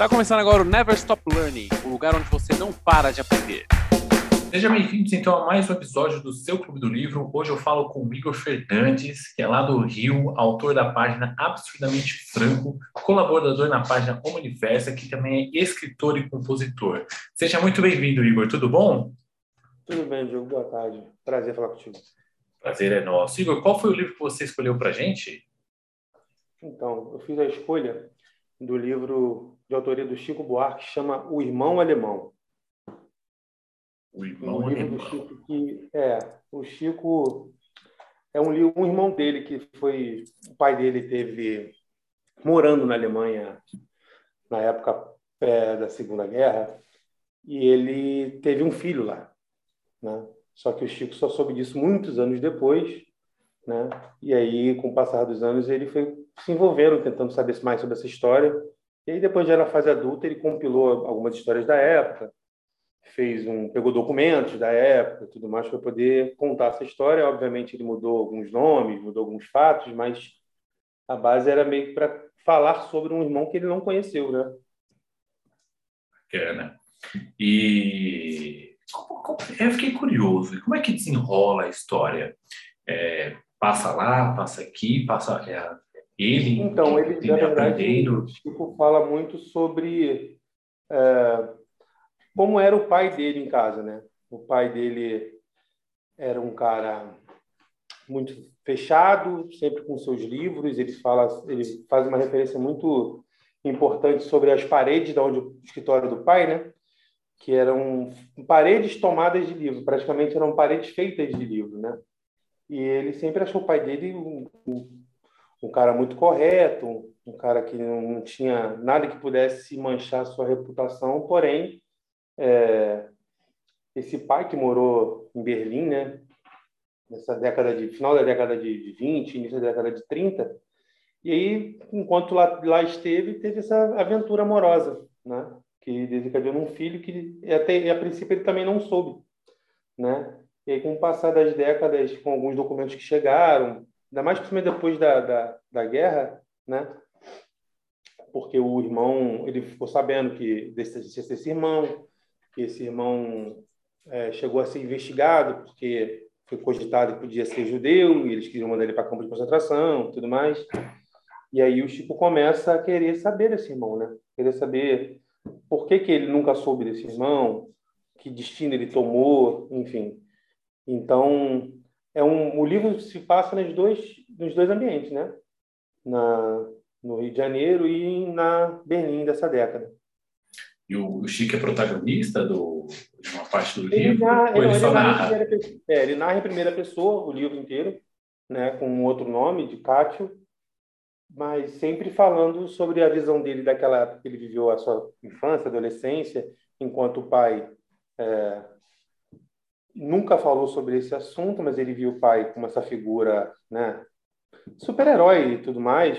Está começando agora o Never Stop Learning, o lugar onde você não para de aprender. Sejam bem-vindos então a mais um episódio do seu Clube do Livro. Hoje eu falo com o Igor Fernandes, que é lá do Rio, autor da página Absurdamente Franco, colaborador na página O Manifesta, que também é escritor e compositor. Seja muito bem-vindo, Igor. Tudo bom? Tudo bem, Diogo. Boa tarde. Prazer falar contigo. Prazer é nosso. Igor, qual foi o livro que você escolheu para gente? Então, eu fiz a escolha do livro de autoria do Chico Buarque, que chama O Irmão Alemão. O Irmão um Alemão. Chico que é o Chico é um livro, um irmão dele que foi o pai dele teve morando na Alemanha na época é, da Segunda Guerra e ele teve um filho lá, né? Só que o Chico só soube disso muitos anos depois, né? E aí, com o passar dos anos, ele foi se envolvendo, tentando saber mais sobre essa história. E aí, depois já na fase adulta, ele compilou algumas histórias da época, fez um, pegou documentos da época, tudo mais para poder contar essa história. Obviamente, ele mudou alguns nomes, mudou alguns fatos, mas a base era meio para falar sobre um irmão que ele não conheceu, né? Bacana. E eu fiquei curioso. Como é que desenrola a história? É, passa lá, passa aqui, passa é, ele. Então, ele, ele na verdade, aprendendo. o Chico fala muito sobre é, como era o pai dele em casa, né? O pai dele era um cara muito fechado, sempre com seus livros. Ele fala, ele faz uma referência muito importante sobre as paredes da onde o escritório do pai, né? Que eram paredes tomadas de livro, praticamente eram paredes feitas de livro, né? E ele sempre achou o pai dele um, um, um cara muito correto, um cara que não tinha nada que pudesse manchar sua reputação, porém é, esse pai que morou em Berlim, né, nessa década de final da década de 20, início da década de 30, e aí, enquanto lá, lá esteve, teve essa aventura amorosa, né, que desencadeou num filho que até a princípio ele também não soube, né? E aí, com o passar das décadas, com alguns documentos que chegaram, ainda mais principalmente depois da, da, da guerra, né? Porque o irmão, ele ficou sabendo que existia esse irmão, que esse irmão é, chegou a ser investigado porque foi cogitado que podia ser judeu e eles queriam mandar ele para campo de concentração, tudo mais. E aí o Chico começa a querer saber desse irmão, né? Querer saber por que que ele nunca soube desse irmão, que destino ele tomou, enfim. Então, é um o livro se passa nos dois nos dois ambientes, né? Na no Rio de Janeiro e na Berlim dessa década. E o Chico é protagonista do, de uma parte do Ele livro? narra, ele, ele narra narra? pessoa, é, ele narra em primeira pessoa o livro inteiro, né, com um outro nome, de Cátio, mas sempre falando sobre a visão dele daquela época que ele viveu a sua infância, adolescência, enquanto o pai é, nunca falou sobre esse assunto, mas ele viu o pai como essa figura, né, super-herói e tudo mais,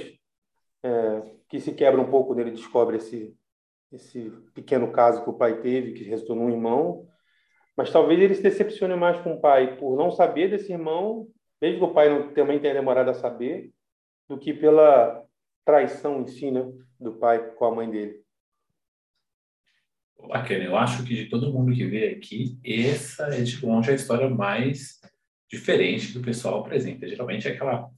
é, que se quebra um pouco nele descobre esse esse pequeno caso que o pai teve, que resultou num irmão, mas talvez ele se decepcione mais com o pai por não saber desse irmão, mesmo que o pai não, também tenha demorado a saber, do que pela traição em si, né, do pai com a mãe dele. Bacana. Eu acho que de todo mundo que veio aqui, essa é de longe a história mais diferente que o pessoal apresenta. Geralmente é aquela.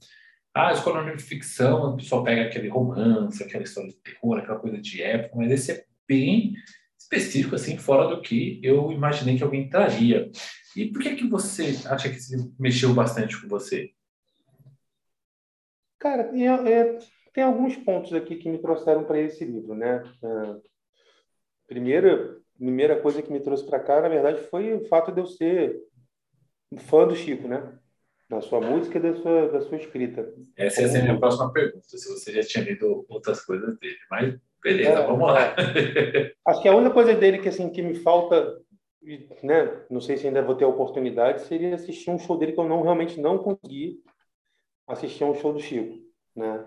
Ah, escola de ficção, o pessoal pega aquele romance, aquela história de terror, aquela coisa de época, mas esse é bem específico, assim, fora do que eu imaginei que alguém traria. E por que que você acha que mexeu bastante com você? Cara, tem, é, tem alguns pontos aqui que me trouxeram para esse livro, né? É, primeira, primeira coisa que me trouxe para cá, na verdade, foi o fato de eu ser fã do Chico, né? Da sua música e da sua, da sua escrita. Essa ia ser a minha próxima pergunta, se você já tinha lido outras coisas dele. Mas, beleza, É, vamos lá. Acho que a única coisa dele que assim que me falta, né? Não sei se ainda vou ter a oportunidade, seria assistir um show dele que eu não realmente não consegui assistir a um show do Chico, né?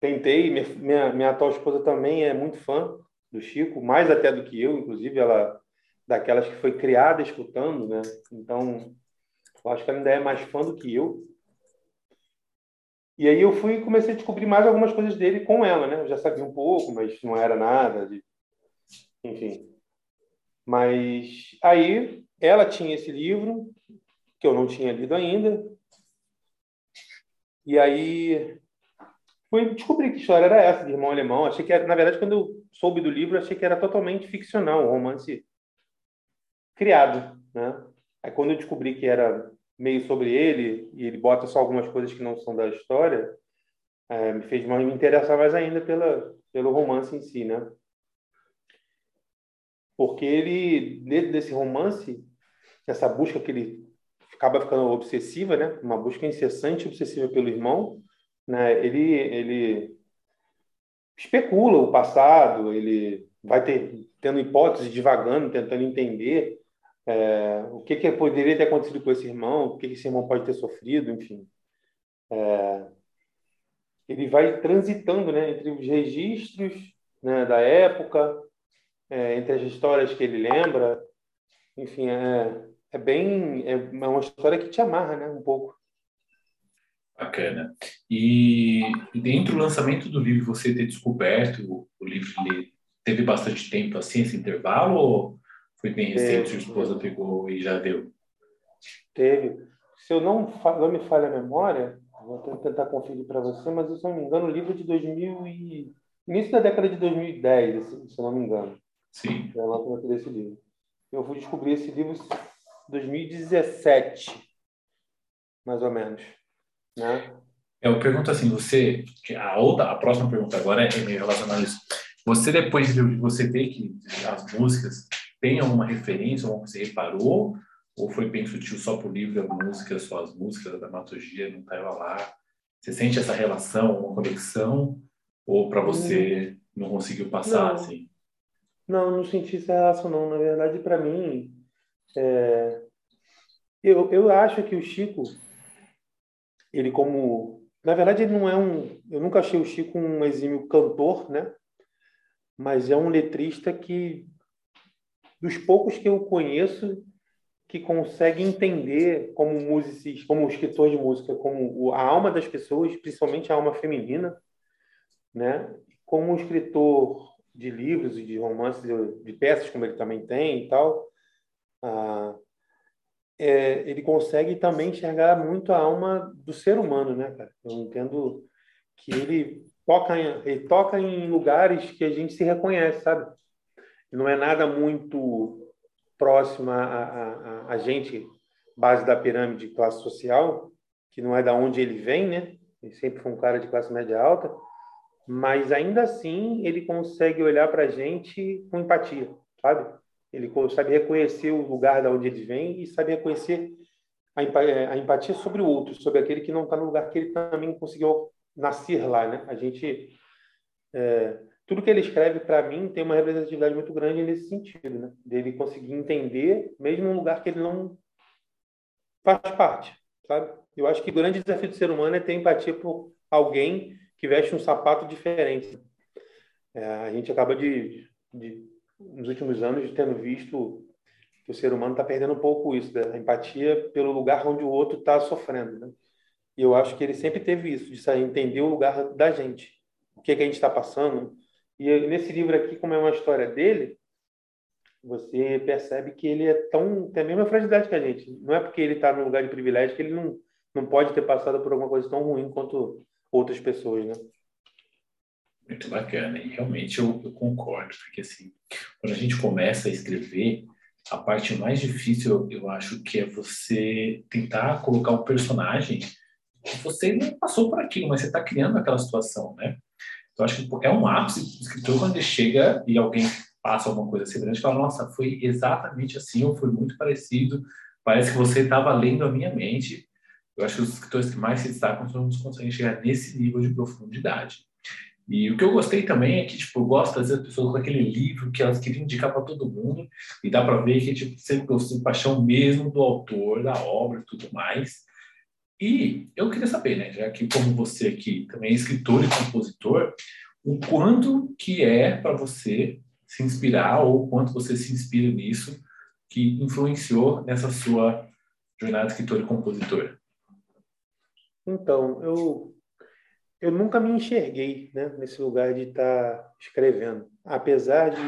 Tentei, minha, minha, minha atual esposa também é muito fã do Chico, mais até do que eu, inclusive ela daquelas que foi criada escutando, né? Então, eu acho que ela ainda é mais fã do que eu. E aí eu fui comecei a descobrir mais algumas coisas dele com ela, né? Eu já sabia um pouco, mas não era nada de enfim. Mas aí ela tinha esse livro que eu não tinha lido ainda. E aí fui descobrir que história era essa de irmão alemão. Achei que era, na verdade, quando eu soube do livro, achei que era totalmente ficcional, um romance criado, né? Aí quando eu descobri que era meio sobre ele e ele bota só algumas coisas que não são da história, é, me fez me interessar mais ainda pela pelo romance em si, né? Porque ele dentro desse romance, essa busca que ele acaba ficando obsessiva, né? Uma busca incessante, obsessiva pelo irmão, né? Ele ele especula o passado, ele vai ter tendo hipóteses, divagando, tentando entender é, o que, que poderia ter acontecido com esse irmão, o que, que esse irmão pode ter sofrido, enfim. É, ele vai transitando né, entre os registros né, da época, é, entre as histórias que ele lembra. Enfim, é, é bem. É uma história que te amarra né, um pouco. Bacana. E dentro do lançamento do livro, você ter descoberto o livro, teve bastante tempo assim, esse intervalo? Ou foi bem recente, sua esposa pegou e já deu? Teve. Se eu não, não me falha a memória, vou tentar conferir para você, mas se eu não me engano, o livro é de 2000 e... início da década de 2010, se eu não me engano. Sim. É uma desse livro. Eu fui descobrir esse livro em 2017, mais ou menos, né? Eu pergunto assim, você, a outra, a próxima pergunta agora é meio relacionada a isso. Você depois de você ver que as músicas tem alguma referência, que você reparou? Ou foi bem sutil só por livro, a música, só as músicas, a dramaturgia não estava lá? Você sente essa relação, uma conexão? Ou para você não conseguiu passar não. assim? Não, não senti essa relação não. Na verdade, para mim, é... eu, eu acho que o Chico, ele como... Na verdade, ele não é um... Eu nunca achei o Chico um exímio cantor, né? Mas é um letrista que dos poucos que eu conheço que consegue entender como musicista, como escritor de música, como a alma das pessoas, principalmente a alma feminina, né? Como escritor de livros e de romances, de peças, como ele também tem e tal, ah, é, ele consegue também enxergar muito a alma do ser humano, né, cara? Eu entendo que ele toca em, ele toca em lugares que a gente se reconhece, sabe? não é nada muito próximo a, a, a, gente, base da pirâmide classe social, que não é da onde ele vem, né? Ele sempre foi um cara de classe média alta, mas ainda assim ele consegue olhar para a gente com empatia, sabe? Ele sabe reconhecer o lugar da onde ele vem e sabe reconhecer a empatia sobre o outro, sobre aquele que não está no lugar que ele também conseguiu nascer lá, né? A gente é, tudo que ele escreve para mim tem uma representatividade muito grande nesse sentido, né? Dele conseguir entender, mesmo num lugar que ele não faz parte, sabe? Eu acho que o grande desafio do ser humano é ter empatia por alguém que veste um sapato diferente. É, a gente acaba de, de, nos últimos anos, tendo visto que o ser humano está perdendo um pouco isso, da empatia pelo lugar onde o outro está sofrendo, né? E eu acho que ele sempre teve isso, de saber entender o lugar da gente, o que, é que a gente está passando, e nesse livro aqui, como é uma história dele, você percebe que ele é tão tem a mesma fragilidade que a gente. Não é porque ele está num lugar de privilégio que ele não não pode ter passado por alguma coisa tão ruim quanto outras pessoas, né? Muito bacana, e realmente eu, eu concordo, porque assim, quando a gente começa a escrever, a parte mais difícil, eu acho que é você tentar colocar um personagem que você não passou por aquilo, mas você está criando aquela situação, né? Então, acho que é um ápice do escritor quando ele chega e alguém passa alguma coisa semelhante e fala, nossa, foi exatamente assim, ou foi muito parecido, parece que você estava lendo a minha mente. Eu acho que os escritores que mais se destacam são os que conseguem chegar nesse nível de profundidade. E o que eu gostei também é que, tipo, eu gosto, vezes, pessoas com aquele livro que elas queriam indicar para todo mundo, e dá para ver que, tipo, sempre gostou de paixão mesmo do autor, da obra tudo mais. E eu queria saber, né, já que como você aqui também é escritor e compositor, o quanto que é para você se inspirar ou quanto você se inspira nisso que influenciou nessa sua jornada de escritor e compositor? Então, eu eu nunca me enxerguei né, nesse lugar de estar tá escrevendo, apesar de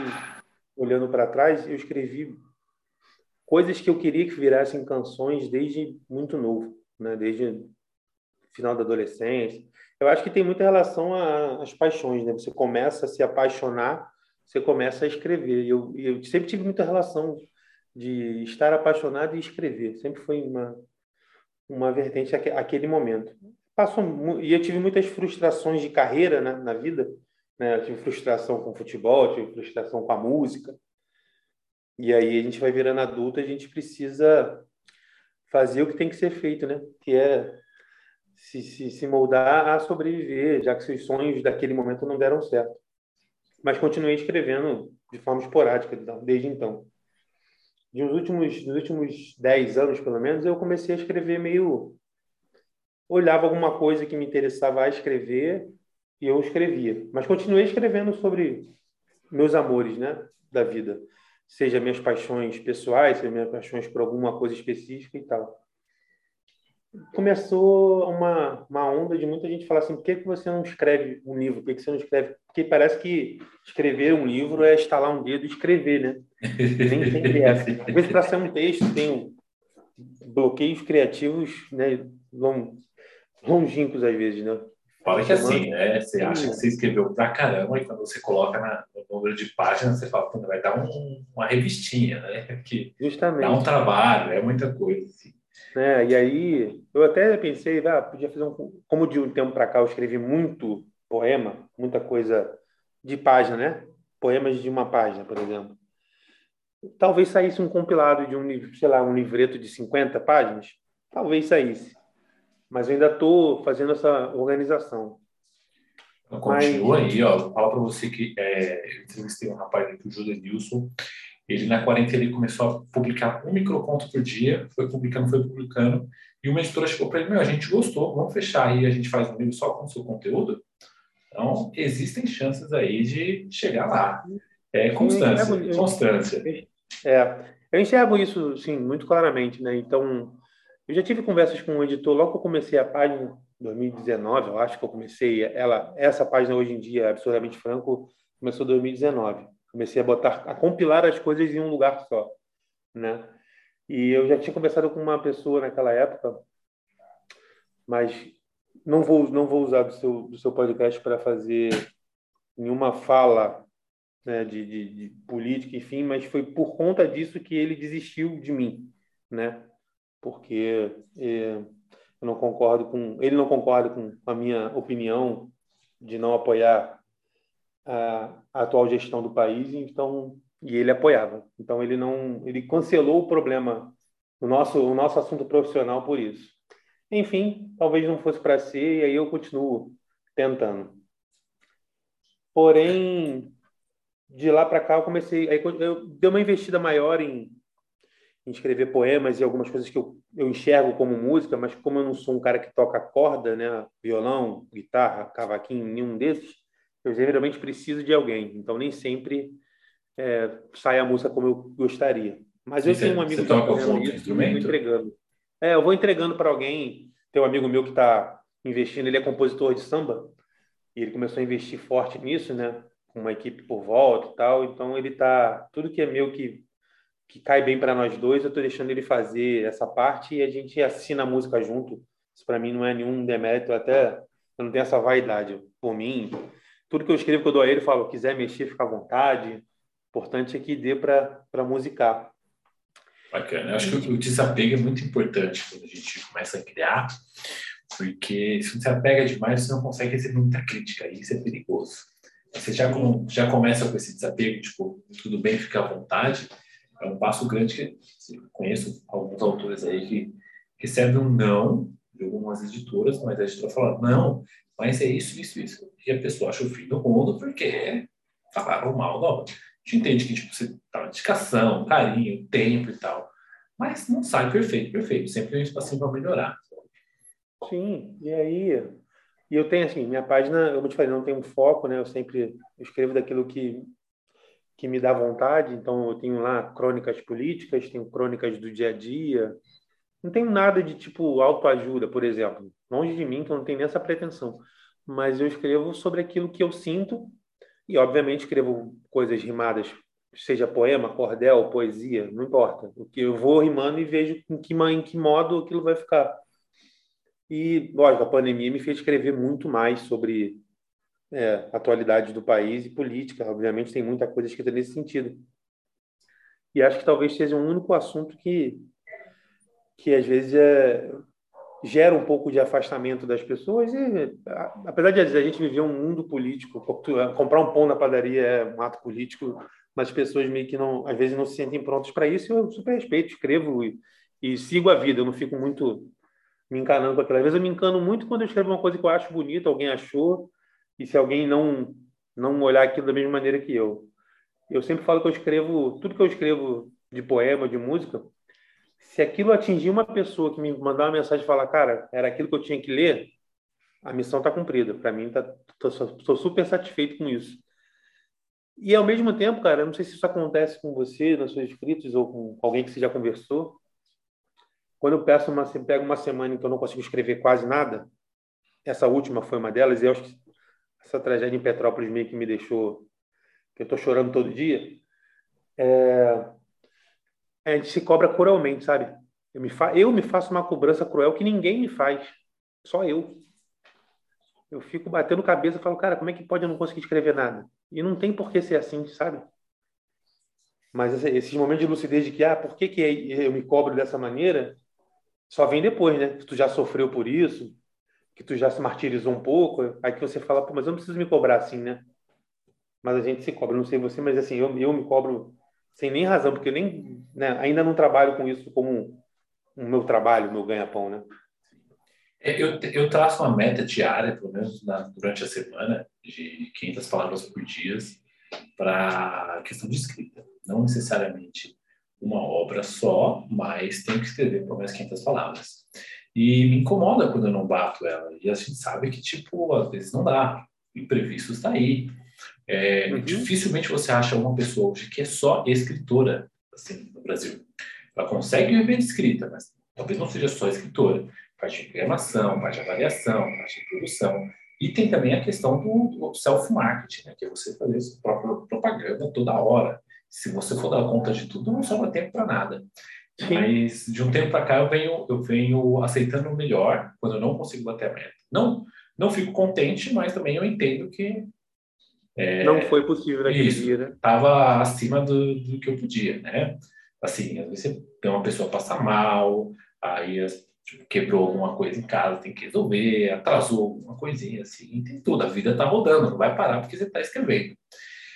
olhando para trás, eu escrevi coisas que eu queria que virassem canções desde muito novo, né? Desde final da adolescência. Eu acho que tem muita relação às paixões, né? Você começa a se apaixonar, você começa a escrever. Eu, eu sempre tive muita relação de estar apaixonado e escrever. Sempre foi uma uma vertente aquele momento. Passou e eu tive muitas frustrações de carreira né, na vida. Né? Eu tive frustração com o futebol, tive frustração com a música. E aí a gente vai virando adulto, a gente precisa fazer o que tem que ser feito, né? Que é se, se, se moldar a sobreviver, já que seus sonhos daquele momento não deram certo. Mas continuei escrevendo de forma esporádica desde então. Uns últimos, nos últimos 10 anos, pelo menos, eu comecei a escrever meio olhava alguma coisa que me interessava a escrever e eu escrevia. Mas continuei escrevendo sobre meus amores, né, da vida, seja minhas paixões pessoais, seja minhas paixões por alguma coisa específica e tal. Começou uma, uma onda de muita gente falar assim: por que, que você não escreve um livro? Por que, que você não escreve? Porque parece que escrever um livro é estalar um dedo e escrever, né? Nem tem dessa. Às vezes, para ser um texto, tem bloqueios criativos né, longínquos às vezes, né? Fala que assim, né? Você acha que você escreveu pra caramba e quando você coloca na, no número de páginas, você fala, vai dar um, uma revistinha, né? Que Justamente. dá um trabalho, é muita coisa, assim. É, e aí, eu até pensei, ah, podia fazer um... Como de um tempo para cá eu escrevi muito poema, muita coisa de página, né? Poemas de uma página, por exemplo. Talvez saísse um compilado de um, sei lá, um livreto de 50 páginas. Talvez saísse mas ainda estou fazendo essa organização. Então, continua mas... aí, ó. Fala para você que é, eu entrevistei um rapaz aqui, o Júlio Nilson. Ele, na quarentena, ele começou a publicar um microconto por dia, foi publicando, foi publicando, e uma editora chegou para ele: Meu, a gente gostou, vamos fechar aí, a gente faz um livro só com o seu conteúdo. Então, existem chances aí de chegar lá. É constância, eu constância. É, eu enxergo isso, sim, muito claramente, né? Então, eu já tive conversas com um editor logo que eu comecei a página, 2019, eu acho que eu comecei ela, essa página hoje em dia, absurdamente franco, começou em 2019. Comecei a botar, a compilar as coisas em um lugar só, né? E eu já tinha conversado com uma pessoa naquela época, mas não vou não vou usar do seu do seu podcast para fazer nenhuma fala né, de, de, de política, enfim, mas foi por conta disso que ele desistiu de mim, né? Porque é, eu não concordo com ele não concorda com a minha opinião de não apoiar a, a, atual gestão do país então e ele apoiava. Então ele não ele cancelou o problema o nosso o nosso assunto profissional por isso. Enfim talvez não fosse para ser e aí eu continuo tentando. Porém de lá para cá eu comecei aí eu dei uma investida maior em em escrever poemas e algumas coisas que eu, eu enxergo como música, mas como eu não sou um cara que toca corda, né, violão, guitarra, cavaquinho, nenhum desses, eu geralmente preciso de alguém. Então nem sempre é, sai a música como eu gostaria. Mas eu tenho um amigo que toca fazendo isso, instrumento? entregando. É, eu vou entregando para alguém. Tem um amigo meu que está investindo, ele é compositor de samba e ele começou a investir forte nisso, né? Com uma equipe por volta e tal. Então ele tá tudo que é meu que que cai bem para nós dois, eu estou deixando ele fazer essa parte e a gente assina a música junto. Isso para mim não é nenhum demérito, até eu não tenho essa vaidade por mim. Tudo que eu escrevo que eu dou a ele, eu falo, quiser mexer, fica à vontade. O importante é que dê para musicar. Bacana. Eu acho que o desapego é muito importante quando a gente começa a criar, porque se você apega demais, você não consegue receber muita crítica, e isso é perigoso. Você já, já começa com esse desapego, tipo, tudo bem, fica à vontade, é um passo grande que conheço alguns autores aí que recebem um não de algumas editoras, mas a editora fala, não, mas é isso, isso, isso. E a pessoa acha o fim do mundo porque falaram mal da obra. A gente entende que tipo, você tá dedicação, carinho, tempo e tal, mas não sai perfeito, perfeito. Sempre tem um espacinho para melhorar. Sim, e aí e eu tenho assim, minha página, eu te falei, não tem um foco, né? Eu sempre escrevo daquilo que que me dá vontade. Então, eu tenho lá crônicas políticas, tenho crônicas do dia a dia. Não tenho nada de tipo autoajuda, por exemplo. Longe de mim, que eu não tenho nem essa pretensão. Mas eu escrevo sobre aquilo que eu sinto e, obviamente, escrevo coisas rimadas seja poema, cordel, poesia, não importa. O que eu vou rimando e vejo em que, em que modo aquilo vai ficar. E, lógico, a pandemia me fez escrever muito mais sobre é, atualidade do país e política. Obviamente, tem muita coisa escrita nesse sentido. E acho que talvez seja um único assunto que, que às vezes, é, gera um pouco de afastamento das pessoas. E, apesar de a gente viver um mundo político, comprar um pão na padaria é um ato político, mas as pessoas meio que não, às vezes não se sentem prontas para isso. Eu super respeito, escrevo e, e, sigo a vida. Eu não fico muito me encanando com aquilo. Às vezes eu me encano muito quando eu escrevo uma coisa que eu acho bonita, alguém achou, e se alguém não não olhar aquilo da mesma maneira que eu. Eu sempre falo que eu escrevo, tudo que eu escrevo de poema, de música, se aquilo atingir uma pessoa que me mandar uma mensagem e falar, cara, era aquilo que eu tinha que ler, a missão está cumprida. Para mim, tá, tô, super satisfeito com isso. E ao mesmo tempo, cara, eu não sei se isso acontece com você, nas suas escritos, ou com alguém que você já conversou. Quando eu peço uma, pego uma semana em que eu não consigo escrever quase nada, essa última foi uma delas, e eu acho que essa tragédia em Petrópolis meio que me deixou, que eu estou chorando todo dia. É, a gente se cobra cruelmente, sabe? Eu me, fa eu me faço uma cobrança cruel que ninguém me faz, só eu. Eu fico batendo cabeça e falo, cara, como é que pode eu não conseguir escrever nada? E não tem por que ser assim, sabe? Mas esses momentos de lucidez de que, ah, por que, que eu me cobro dessa maneira, só vem depois, né? Tu já sofreu por isso, que tu já se martirizou um pouco, aí que você fala, pô, mas eu não preciso me cobrar assim, né? Mas a gente se cobra, não sei você, mas assim, eu, eu me cobro sem nem razão, porque eu nem, né, ainda não trabalho com isso como o meu trabalho, o meu ganha-pão, né? É, eu, eu traço uma meta diária, pelo menos na, durante a semana, de 500 palavras por dia para questão de escrita. Não necessariamente uma obra só, mas tenho que escrever pelo menos 500 palavras. E me incomoda quando eu não bato ela. E a gente sabe que, tipo, às vezes não dá. Imprevisto está aí. É, uhum. Dificilmente você acha uma pessoa hoje que é só escritora, assim, no Brasil. Ela consegue viver de escrita, mas talvez não seja só escritora. Parte de programação, parte de avaliação, parte de produção. E tem também a questão do, do self-marketing, né, que é você fazer sua própria propaganda toda hora. Se você for dar conta de tudo, não sobra tempo para nada. Sim. Mas de um tempo para cá eu venho, eu venho aceitando o melhor quando eu não consigo bater a meta. Não, não fico contente, mas também eu entendo que é, não foi possível naquele isso, dia, né? Estava acima do, do, que eu podia, né? Assim, às vezes você tem uma pessoa passar mal, aí tipo, quebrou alguma coisa em casa, tem que resolver, atrasou alguma coisinha, assim, tem tudo. A vida está rodando, não vai parar porque você está escrevendo.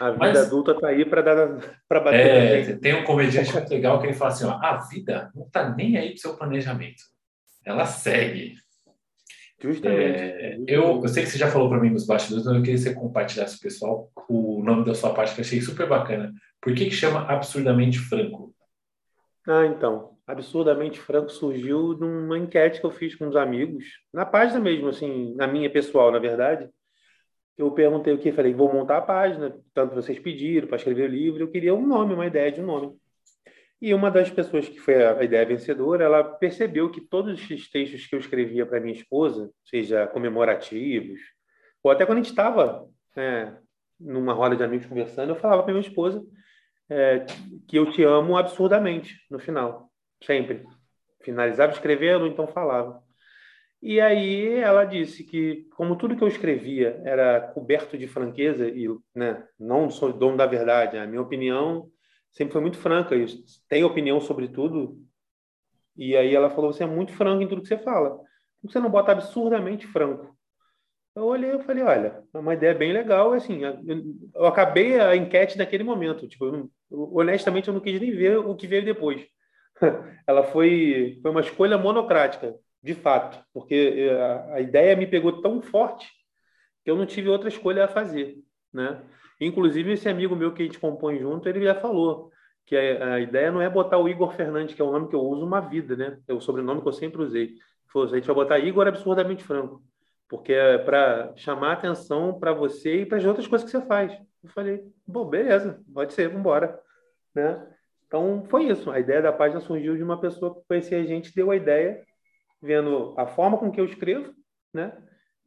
A vida Mas, adulta está aí para dar para bater. É, tem um comediante muito legal que ele fala assim: ó, a vida não está nem aí para o seu planejamento. Ela segue. Justamente. É, eu, eu sei que você já falou para mim nos bastidores, mas eu queria que você compartilhasse com o pessoal o nome da sua parte, que eu achei super bacana. Por que, que chama Absurdamente Franco? Ah, então. Absurdamente Franco surgiu numa enquete que eu fiz com uns amigos, na página mesmo, assim, na minha pessoal, na verdade. Eu perguntei o que? Falei, vou montar a página, tanto vocês pediram para escrever o livro, eu queria um nome, uma ideia de um nome. E uma das pessoas que foi a ideia vencedora, ela percebeu que todos esses textos que eu escrevia para minha esposa, seja comemorativos, ou até quando a gente estava né, numa roda de amigos conversando, eu falava para minha esposa é, que eu te amo absurdamente no final, sempre. Finalizava escrevendo, então falava. E aí ela disse que, como tudo que eu escrevia era coberto de franqueza, e né, não sou dono da verdade, a minha opinião sempre foi muito franca, e tem opinião sobre tudo. E aí ela falou: você é muito franco em tudo que você fala. Por que você não bota absurdamente franco? Eu olhei e falei: olha, é uma ideia bem legal. Assim, eu acabei a enquete naquele momento. Tipo, eu honestamente, eu não quis nem ver o que veio depois. ela foi, foi uma escolha monocrática, de fato, porque a, a ideia me pegou tão forte que eu não tive outra escolha a fazer, né? Inclusive, esse amigo meu que a gente compõe junto, ele já falou que a, a, ideia não é botar o Igor Fernandes, que é o nome que eu uso uma vida, né? É o sobrenome que eu sempre usei. Falou, a gente vai botar Igor absurdamente franco, porque é para chamar atenção para você e para as outras coisas que você faz. Eu falei, bom, beleza, pode ser, vamos embora. Né? Então, foi isso. A ideia da página surgiu de uma pessoa que conhecia a gente, deu a ideia, vendo a forma com que eu escrevo, né?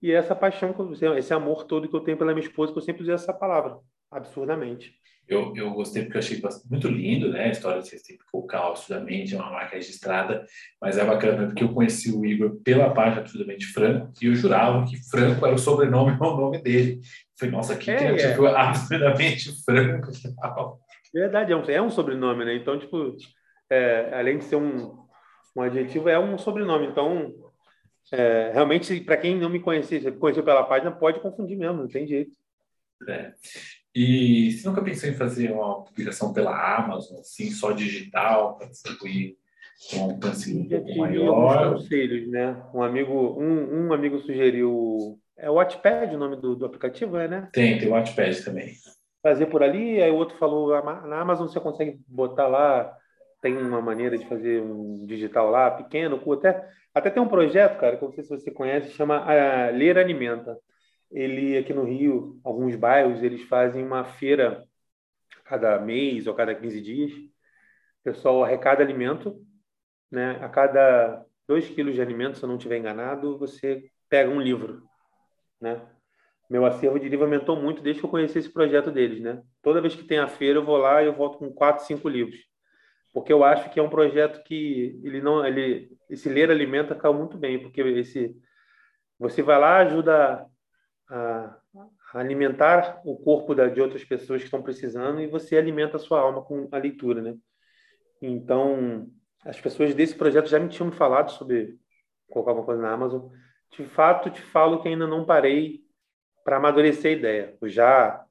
E essa paixão, esse amor todo que eu tenho pela minha esposa, que eu sempre usei essa palavra, absurdamente. Eu, eu gostei porque eu achei muito lindo, né? A história de vocês têm que colocar absurdamente, é uma marca registrada, mas é bacana porque eu conheci o Igor pela página Absurdamente Franco e eu jurava que Franco era o sobrenome e o nome dele. Falei, nossa, que é, criativo, é. absurdamente Franco. Verdade, é um, é um sobrenome, né? Então, tipo, é, além de ser um, um adjetivo, é um sobrenome. Então, é, realmente, para quem não me conhecia, conheceu pela página, pode confundir mesmo, não tem jeito. É. E você nunca pensou em fazer uma publicação pela Amazon, assim, só digital, para distribuir com um alcance um pouco maior? conselhos, né? Um amigo, um, um amigo sugeriu... É o Wattpad o nome do, do aplicativo, é, né? Tem, tem o Wattpad também. Fazer por ali, aí o outro falou, na Amazon você consegue botar lá, tem uma maneira de fazer um digital lá, pequeno, até, até tem um projeto, cara, que eu não sei se você conhece, chama uh, Ler Alimenta ele aqui no Rio, alguns bairros, eles fazem uma feira cada mês ou cada 15 dias. O pessoal arrecada alimento, né? A cada 2 quilos de alimento, se eu não estiver enganado, você pega um livro, né? Meu acervo de livro aumentou muito desde que eu conheci esse projeto deles, né? Toda vez que tem a feira, eu vou lá e eu volto com 4, 5 livros. Porque eu acho que é um projeto que ele não, ele, esse ler alimenta caiu muito bem, porque esse você vai lá, ajuda a, a alimentar o corpo da, de outras pessoas que estão precisando e você alimenta a sua alma com a leitura, né? Então, as pessoas desse projeto já me tinham falado sobre colocar alguma coisa na Amazon. De fato, te falo que ainda não parei para amadurecer a ideia. Eu já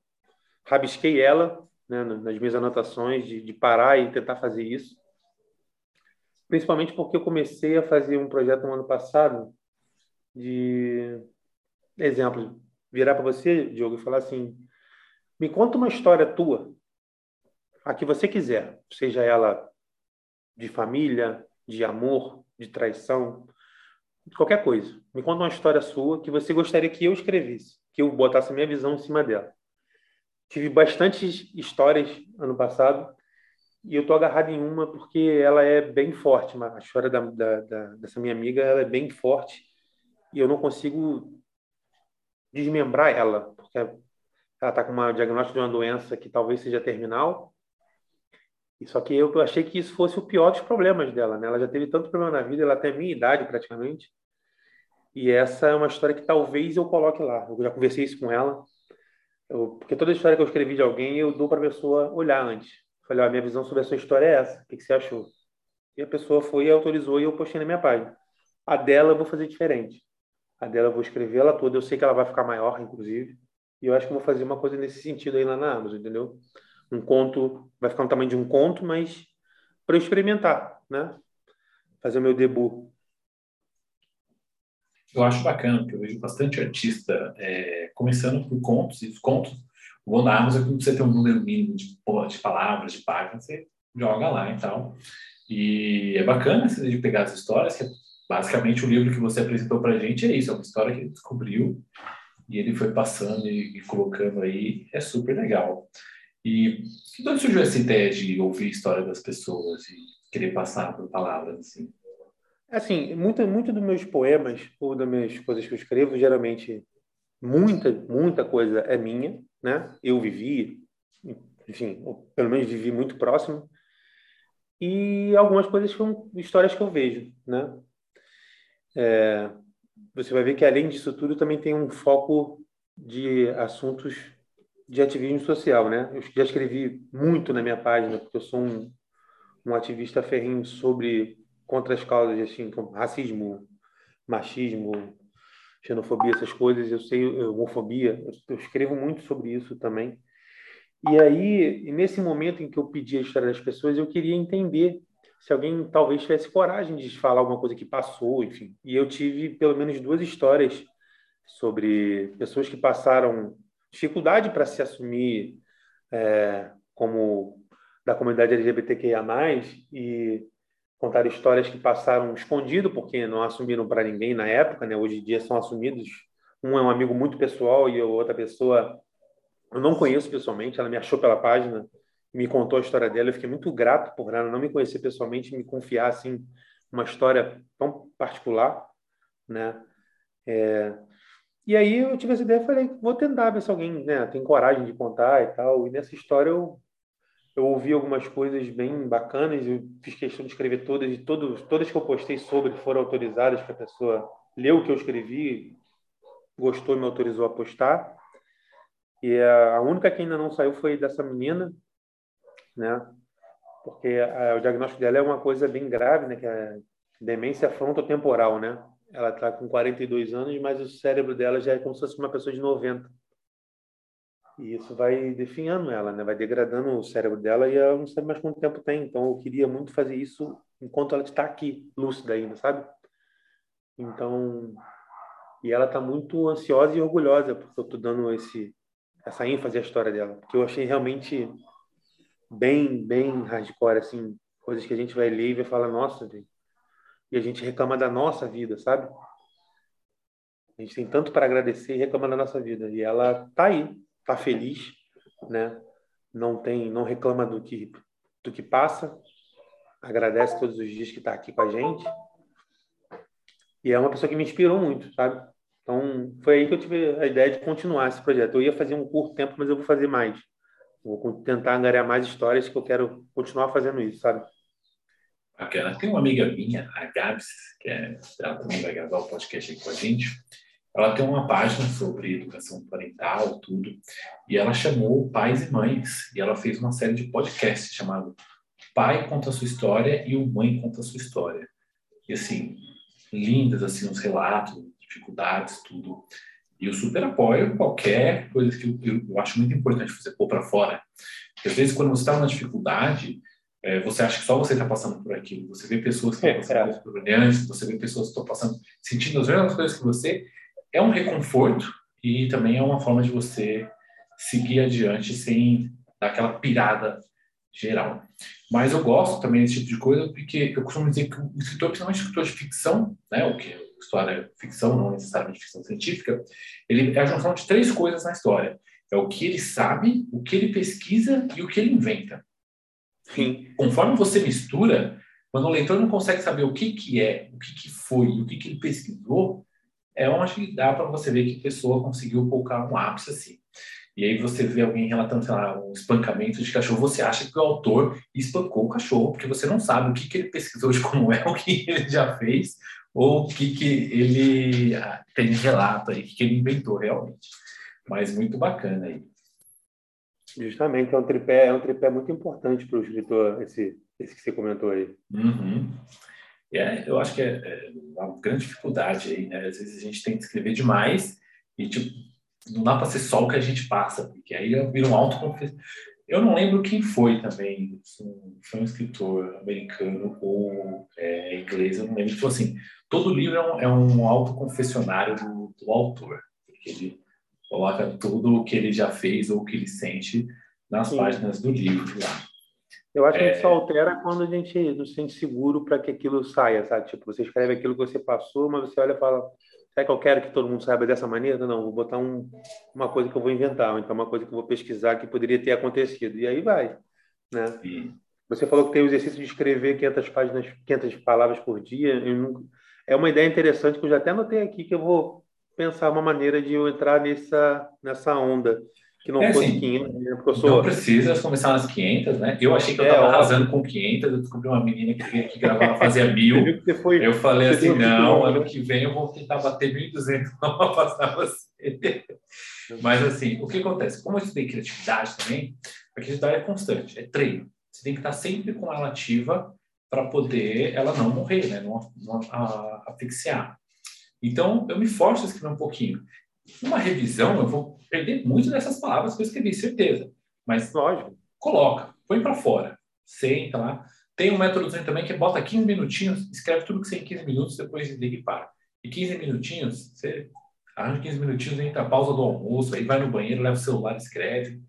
rabisquei ela né, nas minhas anotações de, de parar e tentar fazer isso. Principalmente porque eu comecei a fazer um projeto no ano passado de exemplo virar para você, Diogo, e falar assim: me conta uma história tua, a que você quiser, seja ela de família, de amor, de traição, qualquer coisa. Me conta uma história sua que você gostaria que eu escrevesse, que eu botasse a minha visão em cima dela. Tive bastantes histórias ano passado e eu tô agarrado em uma porque ela é bem forte. A história da, da, da, dessa minha amiga ela é bem forte e eu não consigo desmembrar ela, porque ela está com uma diagnóstico de uma doença que talvez seja terminal. E só que eu achei que isso fosse o pior dos problemas dela, né? Ela já teve tanto problema na vida, ela tem a minha idade praticamente. E essa é uma história que talvez eu coloque lá. Eu já conversei isso com ela. Eu, porque toda história que eu escrevi de alguém, eu dou para a pessoa olhar antes. Falei, a minha visão sobre a sua história é essa. O que, que você achou? E a pessoa foi e autorizou e eu postei na minha página. A dela eu vou fazer diferente. A dela eu vou escrever ela toda. Eu sei que ela vai ficar maior, inclusive. E eu acho que vou fazer uma coisa nesse sentido aí lá na Amazon, entendeu? Um conto, vai ficar no tamanho de um conto, mas para eu experimentar, né? Fazer o meu debut. Eu acho bacana, porque eu vejo bastante artista é, começando por contos, e os contos, vou na Amazon, quando você tem um número mínimo de, de palavras, de páginas, você joga lá e tal. E é bacana essa de pegar as histórias, que é basicamente o livro que você apresentou para a gente é isso, é uma história que ele descobriu e ele foi passando e, e colocando aí, é super legal. E de onde surgiu essa ideia de ouvir a história das pessoas e querer passar por palavras assim? Assim, muito, muito dos meus poemas ou das minhas coisas que eu escrevo, geralmente muita, muita coisa é minha, né? Eu vivi, enfim, pelo menos vivi muito próximo. E algumas coisas são histórias que eu vejo, né? é, você vai ver que além disso tudo também tem um foco de assuntos de ativismo social, né? Eu já escrevi muito na minha página porque eu sou um, um ativista ferrinho sobre contra as causas assim como racismo, machismo, xenofobia, essas coisas. Eu sei homofobia, eu, escrevo muito sobre isso também. E aí, nesse momento em que eu pedi a história das pessoas, eu queria entender se alguém talvez tivesse coragem de falar alguma coisa que passou, enfim. E eu tive pelo menos duas histórias sobre pessoas que passaram dificuldade para se assumir é, como da comunidade LGBTQIA+, e contar histórias que passaram escondido porque não assumiram para ninguém na época, né? Hoje em dia são assumidos. Um é um amigo muito pessoal e a outra pessoa eu não conheço pessoalmente, ela me achou pela página me contou a história dela. Eu fiquei muito grato por ela não me conhecer pessoalmente, me confiar assim uma história tão particular, né? É... E aí eu tive essa ideia, falei, vou tentar ver se alguém né, tem coragem de contar e tal. E nessa história eu eu ouvi algumas coisas bem bacanas, eu fiz questão de escrever todas, e todos, todas que eu postei sobre foram autorizadas, que a pessoa leu o que eu escrevi, gostou e me autorizou a postar. E a única que ainda não saiu foi dessa menina, né? Porque a, o diagnóstico dela é uma coisa bem grave, né? Que é demência frontotemporal, né? Ela está com 42 anos, mas o cérebro dela já é como se fosse uma pessoa de 90. E isso vai definhando ela, né? Vai degradando o cérebro dela e ela não sabe mais quanto tempo tem. Então eu queria muito fazer isso enquanto ela está aqui, lúcida ainda, sabe? Então, e ela está muito ansiosa e orgulhosa porque eu estou dando esse essa ênfase à história dela, porque eu achei realmente bem bem hardcore assim, coisas que a gente vai ler e vai falar, nossa, e a gente reclama da nossa vida, sabe? A gente tem tanto para agradecer e reclama da nossa vida. E ela tá aí, tá feliz, né? Não tem, não reclama do que do que passa, agradece todos os dias que está aqui com a gente. E é uma pessoa que me inspirou muito, sabe? Então, foi aí que eu tive a ideia de continuar esse projeto. Eu ia fazer um curto tempo, mas eu vou fazer mais. Vou tentar angariar mais histórias que eu quero continuar fazendo isso, sabe? Bacana. Tem uma amiga minha, a Gabs, que é, ela também vai gravar o podcast aqui com a gente. Ela tem uma página sobre educação parental, tudo, e ela chamou pais e mães, e ela fez uma série de podcasts chamado Pai Conta a Sua História e o Mãe Conta a Sua História. E, assim, lindas, assim, os relatos, dificuldades, tudo. E eu super apoio qualquer coisa que eu, eu, eu acho muito importante você pôr para fora. Porque, às vezes, quando você está numa dificuldade, é, você acha que só você está passando por aquilo. Você vê pessoas que estão passando é. por brilhantes, você vê pessoas que estão passando, sentindo as mesmas coisas que você. É um reconforto e também é uma forma de você seguir adiante sem dar aquela pirada geral. Mas eu gosto também desse tipo de coisa porque eu costumo dizer que o escritor, principalmente o escritor de ficção, né, o que é história ficção, não necessariamente ficção científica, ele é a junção de três coisas na história. É o que ele sabe, o que ele pesquisa e o que ele inventa. Sim. Conforme você mistura, quando o leitor não consegue saber o que, que é, o que, que foi, o que, que ele pesquisou, é onde dá para você ver que a pessoa conseguiu colocar um ápice assim. E aí você vê alguém relatando, sei lá, um espancamento de cachorro, você acha que o autor espancou o cachorro, porque você não sabe o que, que ele pesquisou de como é, o que ele já fez, ou o que, que ele ah, tem relato aí, o que ele inventou realmente. Mas muito bacana aí. Justamente, é um tripé, é um tripé muito importante para o escritor, esse, esse que você comentou aí. Uhum. É, eu acho que é, é, uma grande dificuldade aí, né? Às vezes a gente tem que escrever demais e, tipo, não dá para ser só o que a gente passa, porque aí vira um autoconfessão. Eu não lembro quem foi também, foi um escritor americano ou é, inglês, eu não lembro. Então, assim, todo livro é um, é um autoconfessionário do, do autor, porque ele coloca tudo o que ele já fez ou o que ele sente nas Sim. páginas do livro lá. Eu acho que a gente só é. altera quando a gente não se sente seguro para que aquilo saia, sabe? Tipo, você escreve aquilo que você passou, mas você olha e fala, será que eu quero que todo mundo saiba dessa maneira? Não, vou botar um, uma coisa que eu vou inventar, ou então uma coisa que eu vou pesquisar que poderia ter acontecido. E aí vai, né? Sim. Você falou que tem o exercício de escrever 500 páginas, 500 palavras por dia. Nunca... É uma ideia interessante que eu já até anotei aqui que eu vou pensar uma maneira de eu entrar nessa, nessa onda. Que não é, fosse assim, 500, né? Sou... Não precisa começar nas 500, né? Eu achei que eu estava é, arrasando com 500, eu descobri uma menina que veio aqui gravar, fazia mil. Foi, eu falei assim, não, ano que vem eu vou tentar bater 1.200 para passar você. Mas assim, o que acontece? Como eu estudei criatividade também, a criatividade é constante, é treino. Você tem que estar sempre com ela ativa para poder ela não morrer, né? não, não a, asfixiar. Então, eu me forço a escrever um pouquinho. Numa revisão, eu vou perder muito dessas palavras que eu escrevi, certeza. Mas, lógico, coloca, põe para fora, senta lá. Tem um método também que bota 15 minutinhos, escreve tudo que você em 15 minutos, depois liga e para. E 15 minutinhos, você arranja 15 minutinhos, entra a pausa do almoço, aí vai no banheiro, leva o celular, escreve.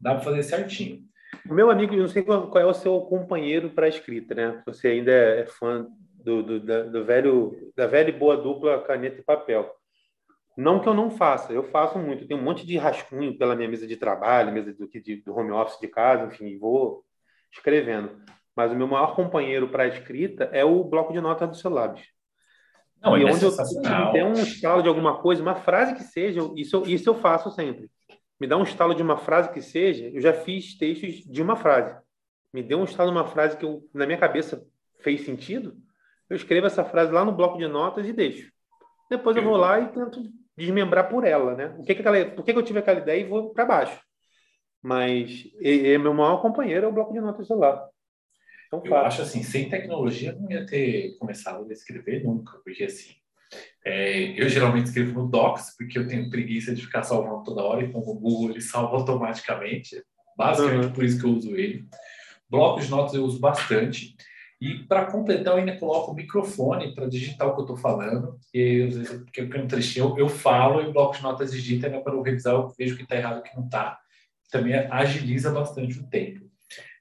Dá para fazer certinho. Meu amigo, eu não sei qual é o seu companheiro para escrita, né? Você ainda é fã do, do, da, do velho, da velha e boa dupla caneta e papel. Não que eu não faça, eu faço muito. Tenho um monte de rascunho pela minha mesa de trabalho, mesa do, de, do home office de casa, enfim, vou escrevendo. Mas o meu maior companheiro para a escrita é o bloco de notas do celular. Não, e é onde eu tem um estalo de alguma coisa, uma frase que seja, isso, isso eu faço sempre. me dá um estalo de uma frase que seja, eu já fiz textos de uma frase. Me deu um estalo de uma frase que eu, na minha cabeça fez sentido, eu escrevo essa frase lá no bloco de notas e deixo. Depois eu vou lá e tento desmembrar por ela, né? O que que aquela, por que, que eu tive aquela ideia e vou para baixo. Mas e, e meu maior companheiro é o bloco de notas celular. Então, eu acho assim, sem tecnologia não ia ter começado a escrever nunca, porque assim, é, eu geralmente escrevo no Docs, porque eu tenho preguiça de ficar salvando toda hora, então o Google ele salva automaticamente. Basicamente uhum. por isso que eu uso ele. Blocos de notas eu uso bastante. E para completar, eu ainda coloco o microfone para digitar o que eu estou falando. E às vezes, porque eu tenho um trechinho, eu, falo e o bloco de notas digita, né, para eu revisar, eu vejo o que está errado o que não está. Também agiliza bastante o tempo.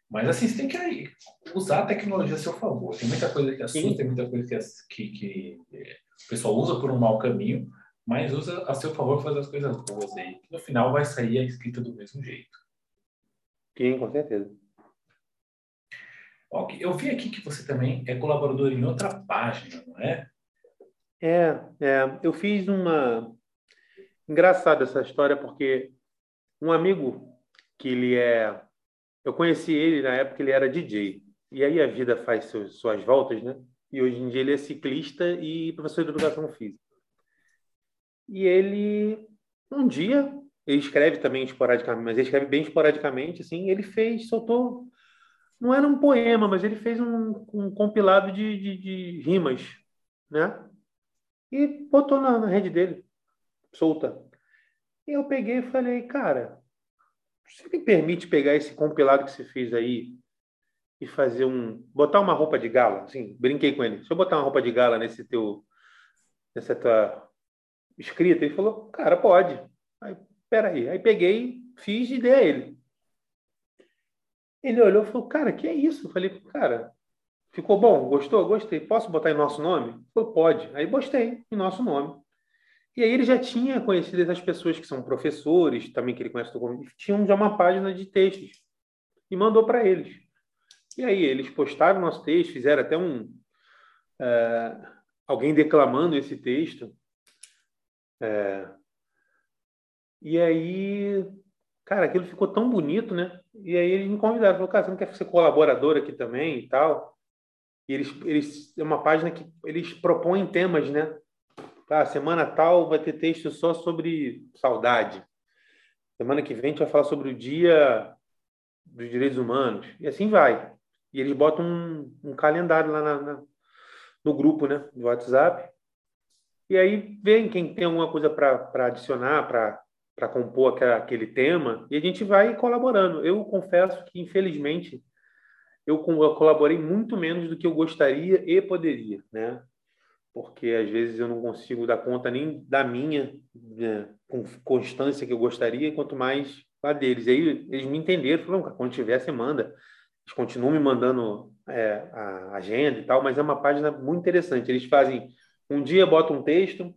Mas assim, você tem que usar a tecnologia a seu favor. Tem muita coisa que assusta, Sim. tem muita coisa que, que, que, o pessoal usa por um mau caminho, mas usa a seu favor fazer as coisas boas aí. no final vai sair a escrita do mesmo jeito. Sim, com certeza. Eu vi aqui que você também é colaborador em outra página, não é? É, é eu fiz uma. Engraçada essa história, porque um amigo que ele é. Eu conheci ele na época ele era DJ. E aí a vida faz seus, suas voltas, né? E hoje em dia ele é ciclista e professor de educação física. E ele, um dia, ele escreve também esporadicamente, mas ele escreve bem esporadicamente, assim, ele fez, soltou não era um poema, mas ele fez um, um compilado de, de, de, rimas, né? E botou na, na rede dele, solta. E eu peguei e falei, cara, você me permite pegar esse compilado que você fez aí e fazer um, botar uma roupa de gala, assim, brinquei com ele. Deixa eu botar uma roupa de gala nesse teu, nessa tua escrita. Ele falou, cara, pode. Aí, peraí. Aí peguei, fiz e dei a ele. Ele olhou e falou, cara, que é isso? Eu falei, cara, ficou bom? Gostou? Gostei. Posso botar em nosso nome? Falou, pode. Aí botei em nosso nome. E aí ele já tinha conhecido essas pessoas que são professores, também que ele conhece tinham já uma página de textos e mandou para eles. E aí eles postaram nosso texto, fizeram até um é, alguém declamando esse texto. É, e aí Cara, aquilo ficou tão bonito, né? E aí eles me convidaram, falou, cara, você não quer ser colaborador aqui também e tal? E eles, eles é uma página que eles propõem temas, né? Ah, semana tal vai ter texto só sobre saudade. Semana que vem a gente vai falar sobre o dia dos direitos humanos. E assim vai. E eles botam um, um calendário lá na, na, no grupo, né? Do WhatsApp. E aí vem quem tem alguma coisa para adicionar, para para compor aquele tema e a gente vai colaborando. Eu confesso que, infelizmente, eu colaborei muito menos do que eu gostaria e poderia, né? Porque às vezes eu não consigo dar conta nem da minha né, com constância que eu gostaria, quanto mais a deles. E aí eles me entenderam, falaram, quando tiver, você manda. Eles continuam me mandando é, a agenda e tal, mas é uma página muito interessante. Eles fazem um dia botam um texto,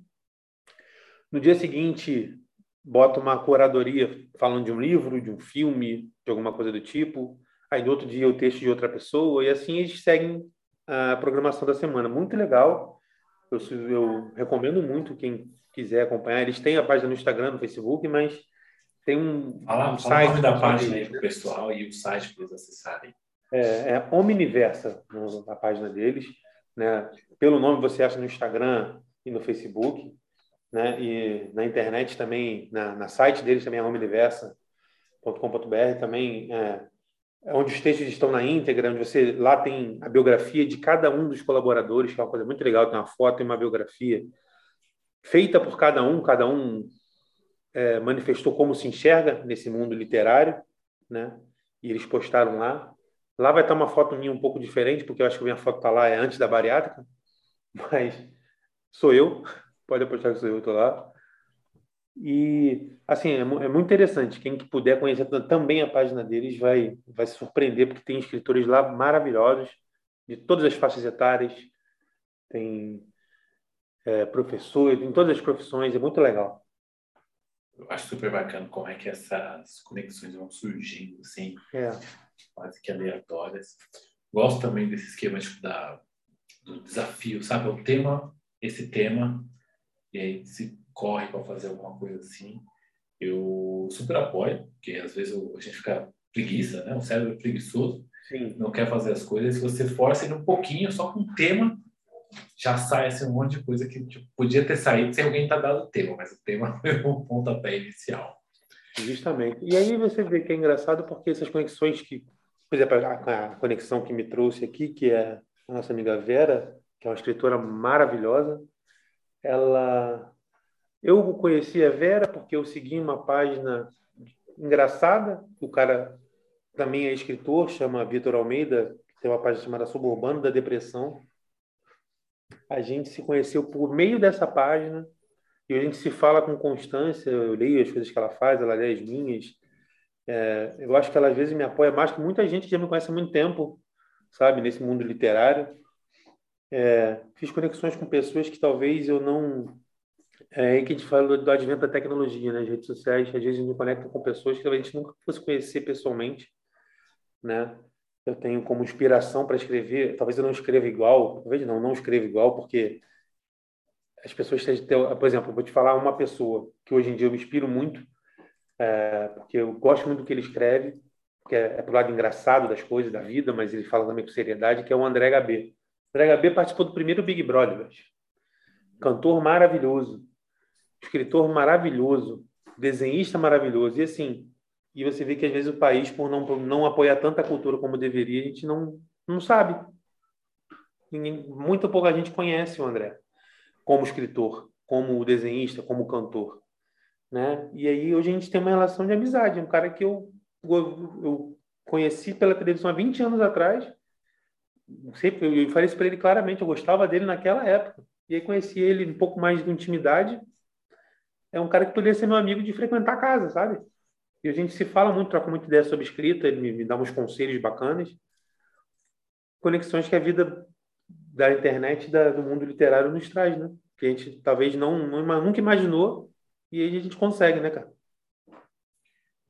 no dia seguinte bota uma curadoria falando de um livro, de um filme, de alguma coisa do tipo. Aí no outro dia o texto de outra pessoa e assim eles seguem a programação da semana. Muito legal. Eu, eu recomendo muito quem quiser acompanhar. Eles têm a página no Instagram, no Facebook, mas tem um, fala, um fala site o nome da página aí para o pessoal e o site para eles acessarem. É, é Omniversa, a página deles. Né? Pelo nome você acha no Instagram e no Facebook né? E na internet também, na, na site deles também é também é, é, onde os textos estão na íntegra, onde você lá tem a biografia de cada um dos colaboradores, que é uma coisa muito legal, tem uma foto e uma biografia feita por cada um, cada um é, manifestou como se enxerga nesse mundo literário, né? E eles postaram lá. Lá vai estar uma foto minha um pouco diferente, porque eu acho que a minha foto está lá é antes da bariátrica, mas sou eu, pode apostar que sou eu, estou lá. E, assim, é, é, muito interessante. Quem puder conhecer também a página deles vai, vai se surpreender, porque tem escritores lá maravilhosos, de todas as faixas etárias. Tem é, professores, em todas as profissões, é muito legal. Eu acho super bacana como é que essas conexões vão surgindo, assim, é. quase que aleatórias. Gosto também desse esquema tipo, da, do desafio, sabe? O tema, esse tema, e aí se corre para fazer alguma coisa assim. eu super apoio, porque às vezes a gente fica preguiça, né? O cérebro é preguiçoso, Sim. não quer fazer as coisas. Se você força ele um pouquinho, só com um tema, já sai assim, um monte de coisa que tipo, podia ter saído sem alguém tá dado o tema, mas o tema foi o pontapé inicial. Justamente. E aí você vê que é engraçado porque essas conexões que, por exemplo, a conexão que me trouxe aqui, que é a nossa amiga Vera, que é uma escritora maravilhosa, ela eu conheci a Vera porque eu segui uma página engraçada, o cara também é escritor, chama Vitor Almeida, tem uma página chamada Suburbano da Depressão. A gente se conheceu por meio dessa página e a gente se fala com constância. Eu leio as coisas que ela faz, ela lê as minhas. É, eu acho que ela às vezes me apoia mais que muita gente que já me conhece há muito tempo, sabe, nesse mundo literário. É, fiz conexões com pessoas que talvez eu não. É aí que a gente fala do, advento da tecnologia, né? As redes sociais, às vezes, me conecta com pessoas que talvez a gente nunca fosse conhecer pessoalmente, né? Eu tenho como inspiração para escrever, talvez eu não escreva igual, talvez não, não escreva igual, porque as pessoas têm, por exemplo, vou te falar uma pessoa que hoje em dia eu me inspiro muito, é, porque eu gosto muito do que ele escreve, porque é, é pro lado engraçado das coisas, da vida, mas ele fala também com seriedade, que é o André HB. André HB participou do primeiro Big Brother, cantor maravilhoso, escritor maravilhoso, desenhista maravilhoso, e assim, e você vê que às vezes o país, por não, por não apoiar tanta cultura como deveria, a gente não, não sabe. Ninguém, muito pouca gente conhece o André como escritor, como desenhista, como cantor. Né? E aí hoje a gente tem uma relação de amizade. Um cara que eu, eu, eu conheci pela televisão há 20 anos atrás. Sempre, eu falei isso para ele claramente, eu gostava dele naquela época. E aí conheci ele um pouco mais de intimidade. É um cara que poderia ser meu amigo de frequentar a casa, sabe? E a gente se fala muito, troca muita ideia sobre escrita, ele me, me dá uns conselhos bacanas. Conexões que a vida da internet da, do mundo literário nos traz, né? Que a gente talvez não, não nunca imaginou e aí a gente consegue, né, cara?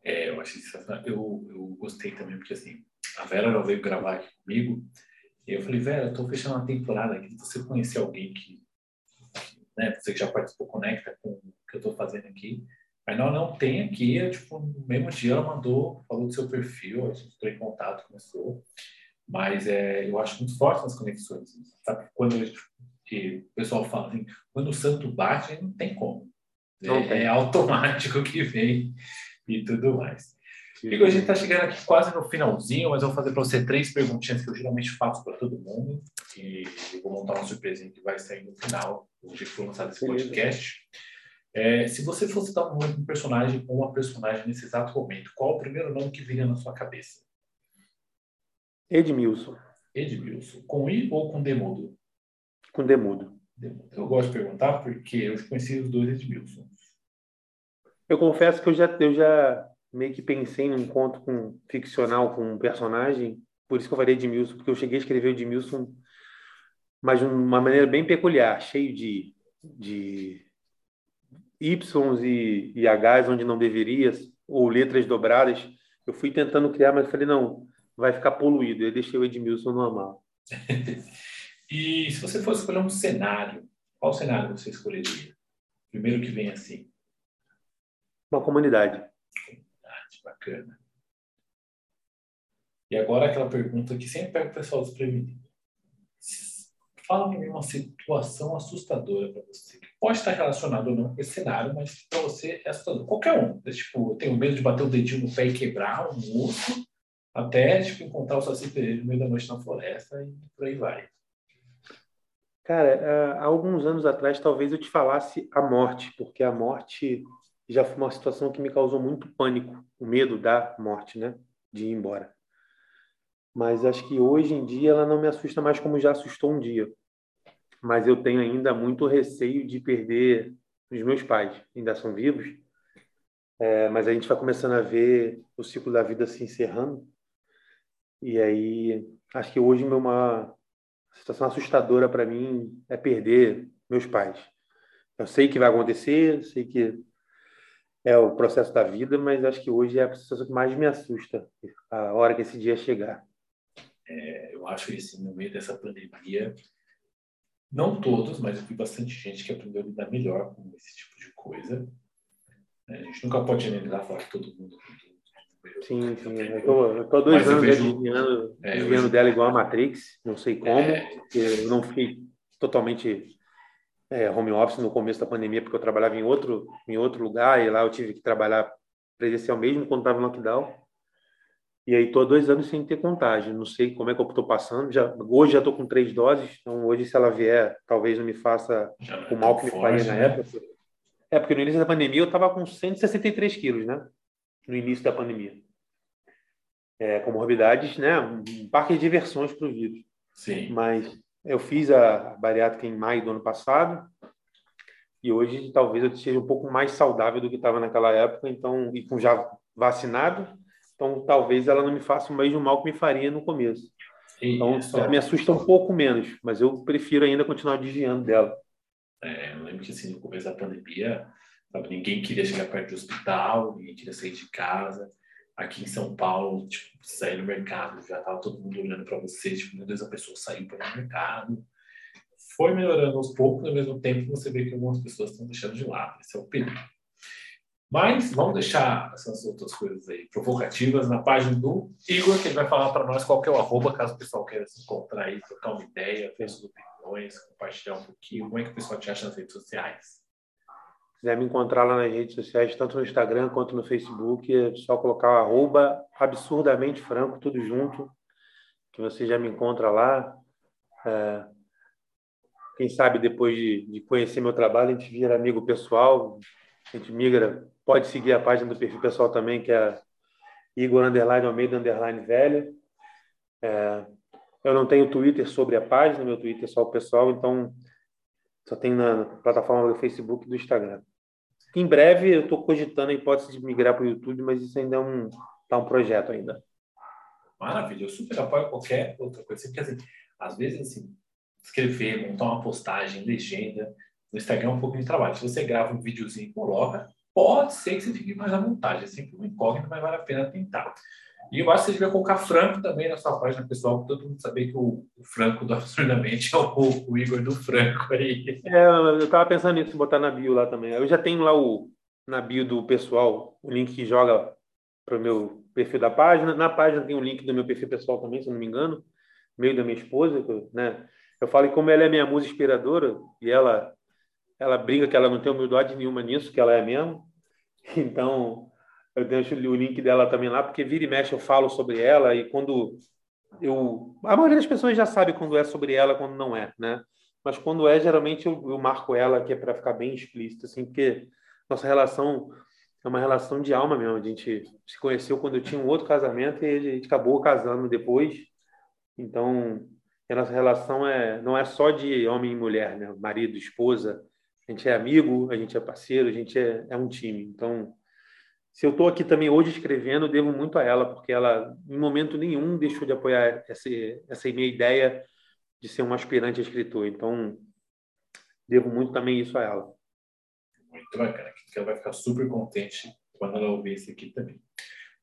É, eu achei sensacional. Eu, eu gostei também, porque assim, a Vera ela veio gravar aqui comigo eu falei, Vera, eu tô fechando uma temporada aqui, você conhecer alguém que, né, você que já participou, conecta com o que eu tô fazendo aqui, mas não, não tem aqui, eu, tipo, no mesmo dia ela mandou, falou do seu perfil, a gente entrou em contato, começou. Mas é, eu acho muito forte nas conexões. Sabe? Quando o pessoal fala assim, quando o santo bate, não tem como. Não é, tem. é, automático que vem e tudo mais. Igor, a gente está chegando aqui quase no finalzinho, mas eu vou fazer para você três perguntinhas que eu geralmente faço para todo mundo. E eu vou montar uma surpresinha que vai sair no final, no dia que for lançado esse podcast. É, se você fosse dar um nome um personagem ou uma personagem nesse exato momento, qual o primeiro nome que viria na sua cabeça? Edmilson. Edmilson. Com I ou com Demudo? Com Demudo. Eu gosto de perguntar porque eu conheci os dois Edmilson. Eu confesso que eu já, eu já meio que pensei num conto com, ficcional com um personagem, por isso que eu falei Edmilson, porque eu cheguei a escrever o Edmilson, mas de uma maneira bem peculiar, cheio de, de Ys e, e Hs onde não deveria, ou letras dobradas. Eu fui tentando criar, mas falei, não, vai ficar poluído. Eu deixei o Edmilson normal. e se você fosse escolher um cenário, qual cenário você escolheria? Primeiro que vem assim. Uma comunidade. Bacana. E agora aquela pergunta que sempre pega o pessoal desprevenido. Fala-me uma situação assustadora para você. Que pode estar relacionado ou não com esse cenário, mas para você é assustador. Qualquer um. Tipo, eu tenho medo de bater o dedinho no pé e quebrar um osso até tipo, encontrar o Saci Pereira no meio da noite na floresta e por aí vai. Cara, há alguns anos atrás talvez eu te falasse a morte, porque a morte já foi uma situação que me causou muito pânico, o medo da morte, né? De ir embora. Mas acho que hoje em dia ela não me assusta mais como já assustou um dia. Mas eu tenho ainda muito receio de perder os meus pais, ainda são vivos. É, mas a gente vai começando a ver o ciclo da vida se encerrando. E aí, acho que hoje uma situação assustadora para mim é perder meus pais. Eu sei que vai acontecer, sei que é o processo da vida, mas acho que hoje é a situação que mais me assusta, a hora que esse dia chegar. É, eu acho que assim, no meio dessa pandemia, não todos, mas eu vi bastante gente que aprendeu a lidar melhor com esse tipo de coisa. A gente nunca pode generalizar falar que todo mundo. Sim, sim. Eu tô, eu tô dois anos vejo... desviando, é, dela igual a Matrix, não sei como, é... porque eu não fiquei totalmente é, home office no começo da pandemia, porque eu trabalhava em outro, em outro lugar, e lá eu tive que trabalhar presencial mesmo quando estava lockdown. E aí, estou dois anos sem ter contagem. Não sei como é que eu estou passando. Já, hoje já estou com três doses. Então, hoje, se ela vier, talvez não me faça o mal que me faria na né? época. É, porque no início da pandemia eu estava com 163 quilos, né? No início da pandemia. É, comorbidades, né? Um parque de diversões para o vírus. Sim. Mas eu fiz a bariátrica em maio do ano passado. E hoje, talvez eu seja um pouco mais saudável do que estava naquela época. Então, e com já vacinado então, talvez ela não me faça o mesmo mal que me faria no começo. Então, Isso. me assusta um pouco menos, mas eu prefiro ainda continuar desviando dela. É, eu lembro que assim, no começo da pandemia, sabe, ninguém queria chegar perto do hospital, ninguém queria sair de casa. Aqui em São Paulo, tipo, sair no mercado, já estava todo mundo olhando para você, tipo, meu Deus, a pessoa saiu para o mercado. Foi melhorando aos poucos, ao mesmo tempo você vê que algumas pessoas estão deixando de lado. Esse é o perigo. Mas vamos deixar essas outras coisas aí provocativas na página do Igor, que ele vai falar para nós qual que é o arroba, caso o pessoal queira se encontrar aí, trocar uma ideia, ver suas opiniões, compartilhar um pouquinho. Como é que o pessoal te acha nas redes sociais? Se quiser me encontrar lá nas redes sociais, tanto no Instagram quanto no Facebook, é só colocar o arroba absurdamente franco, tudo junto, que você já me encontra lá. É, quem sabe depois de, de conhecer meu trabalho, a gente vira amigo pessoal, a gente migra Pode seguir a página do perfil pessoal também, que é Igor Underline Almeida Underline Velho. É, eu não tenho Twitter sobre a página, meu Twitter é só o pessoal, então só tem na plataforma do Facebook e do Instagram. Em breve eu estou cogitando a hipótese de migrar para o YouTube, mas isso ainda é um, tá um projeto ainda. Maravilha, eu super apoio qualquer outra coisa. Porque, assim, às vezes, assim, escrever, montar uma postagem, legenda, no Instagram é um pouco de trabalho. Se você grava um videozinho e coloca, Pode ser que você fique mais à vontade, é sempre uma incógnita, mas vale a pena tentar. E eu acho que você devia colocar Franco também na sua página pessoal, para todo mundo saber que o, Franco do Absurdamente é o, o, Igor do Franco aí. É, eu estava pensando nisso, botar na bio lá também. Eu já tenho lá o, na bio do pessoal o link que joga para o meu perfil da página. Na página tem um link do meu perfil pessoal também, se não me engano, meio da minha esposa, né? Eu falo que como ela é minha musa inspiradora e ela ela brinca que ela não tem humildade nenhuma nisso, que ela é mesmo. Então, eu deixo o link dela também lá, porque vira e mexe eu falo sobre ela e quando eu... A maioria das pessoas já sabe quando é sobre ela, quando não é, né? Mas quando é, geralmente eu, eu marco ela, que é para ficar bem explícito, assim, porque nossa relação é uma relação de alma mesmo. A gente se conheceu quando eu tinha um outro casamento e a gente acabou casando depois. Então, a nossa relação é, não é só de homem e mulher, né? Marido, esposa, a gente é amigo, a gente é parceiro, a gente é, é um time. Então, se eu estou aqui também hoje escrevendo, devo muito a ela, porque ela, em momento nenhum, deixou de apoiar essa, essa minha ideia de ser um aspirante a escritor. Então, devo muito também isso a ela. Muito bacana, que ela vai ficar super contente quando ela ouvir isso aqui também.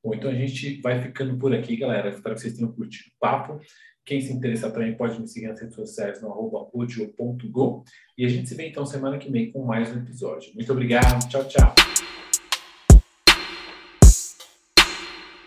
Bom, então a gente vai ficando por aqui, galera. Espero que vocês tenham curtido o papo. Quem se interessar também pode me seguir nas redes sociais no arroba E a gente se vê então semana que vem com mais um episódio. Muito obrigado. Tchau, tchau.